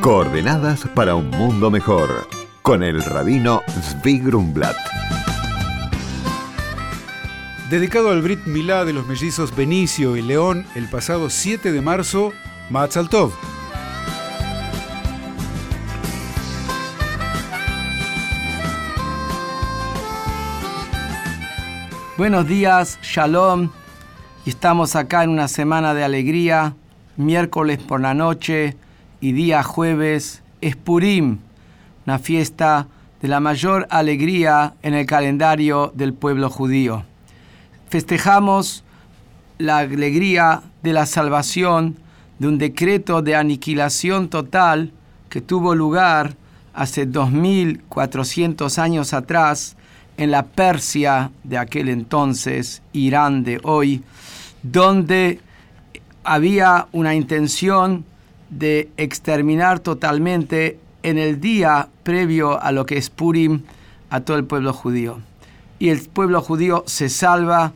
Coordenadas para un mundo mejor, con el rabino Zvi Grumblat. Dedicado al Brit Milá de los mellizos Benicio y León el pasado 7 de marzo, Matzal Tov. Buenos días, Shalom. Estamos acá en una semana de alegría, miércoles por la noche y día jueves es Purim, una fiesta de la mayor alegría en el calendario del pueblo judío. Festejamos la alegría de la salvación de un decreto de aniquilación total que tuvo lugar hace 2400 años atrás en la Persia de aquel entonces, Irán de hoy, donde había una intención de exterminar totalmente en el día previo a lo que es Purim a todo el pueblo judío. Y el pueblo judío se salva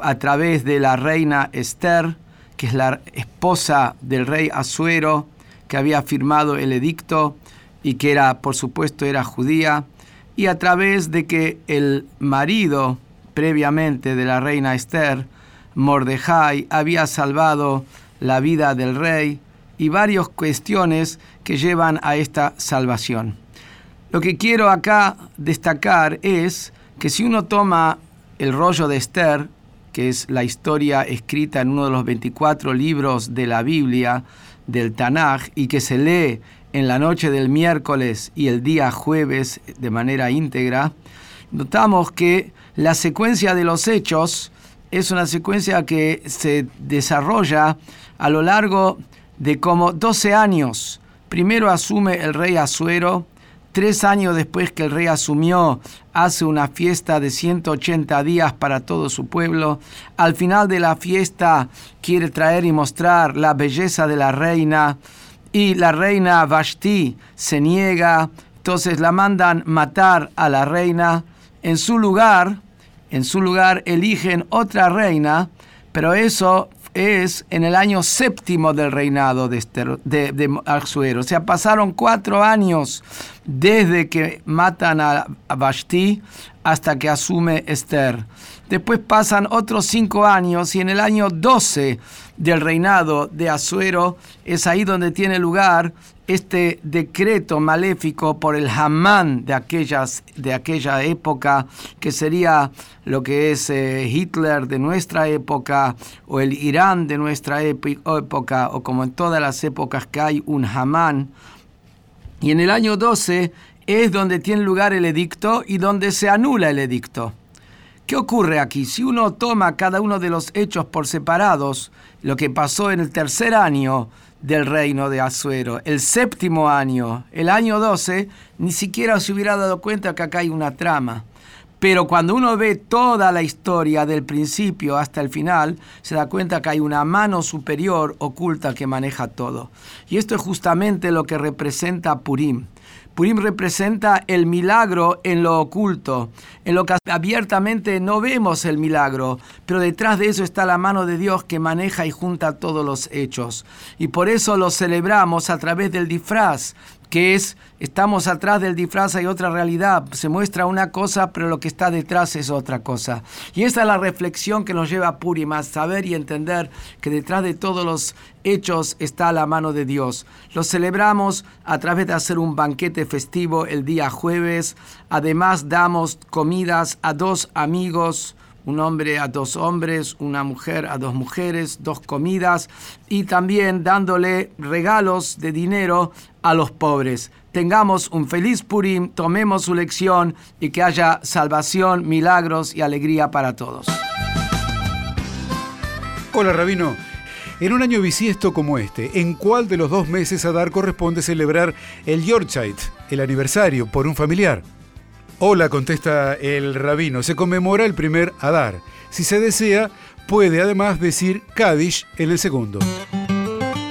a través de la reina Esther, que es la esposa del rey Asuero, que había firmado el edicto y que era, por supuesto, era judía, y a través de que el marido previamente de la reina Esther, Mordejai, había salvado la vida del rey y varias cuestiones que llevan a esta salvación. Lo que quiero acá destacar es que si uno toma el rollo de Esther, que es la historia escrita en uno de los 24 libros de la Biblia, del Tanaj, y que se lee en la noche del miércoles y el día jueves de manera íntegra, notamos que la secuencia de los hechos es una secuencia que se desarrolla a lo largo de como 12 años. Primero asume el rey Asuero, tres años después que el rey asumió, hace una fiesta de 180 días para todo su pueblo. Al final de la fiesta quiere traer y mostrar la belleza de la reina y la reina Vashti se niega, entonces la mandan matar a la reina. En su lugar, en su lugar eligen otra reina, pero eso es en el año séptimo del reinado de, de, de O sea, pasaron cuatro años desde que matan a, Vashti hasta que asume Esther. Después pasan otros cinco años y en el año 12 del reinado de Asuero es ahí donde tiene lugar este decreto maléfico por el Hamán de, aquellas, de aquella época, que sería lo que es eh, Hitler de nuestra época, o el Irán de nuestra época, o como en todas las épocas que hay un Hamán. Y en el año 12 es donde tiene lugar el edicto y donde se anula el edicto. ¿Qué ocurre aquí? Si uno toma cada uno de los hechos por separados, lo que pasó en el tercer año del reino de Azuero. El séptimo año, el año 12, ni siquiera se hubiera dado cuenta que acá hay una trama. Pero cuando uno ve toda la historia del principio hasta el final, se da cuenta que hay una mano superior oculta que maneja todo. Y esto es justamente lo que representa Purim. Purim representa el milagro en lo oculto, en lo que abiertamente no vemos el milagro, pero detrás de eso está la mano de Dios que maneja y junta todos los hechos. Y por eso lo celebramos a través del disfraz, que es, estamos atrás del disfraz, hay otra realidad, se muestra una cosa, pero lo que está detrás es otra cosa. Y esa es la reflexión que nos lleva a Purim, a saber y entender que detrás de todos los hechos está la mano de Dios. Lo celebramos a través de hacer un banquete festivo el día jueves, además damos comidas a dos amigos, un hombre a dos hombres, una mujer a dos mujeres, dos comidas y también dándole regalos de dinero a los pobres. Tengamos un feliz Purim, tomemos su lección y que haya salvación, milagros y alegría para todos. Hola Rabino. En un año bisiesto como este, ¿en cuál de los dos meses a dar corresponde celebrar el Yorkshire, el aniversario, por un familiar? Hola, contesta el rabino. Se conmemora el primer Adar. Si se desea, puede además decir Kadish en el segundo.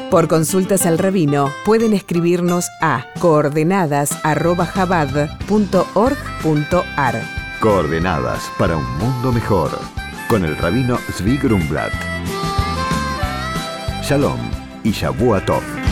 Por consultas al rabino, pueden escribirnos a coordenadasarrobajabad.org.ar. Coordenadas para un mundo mejor. Con el rabino Zvi Grumblat. Shalom y Shavua Tov.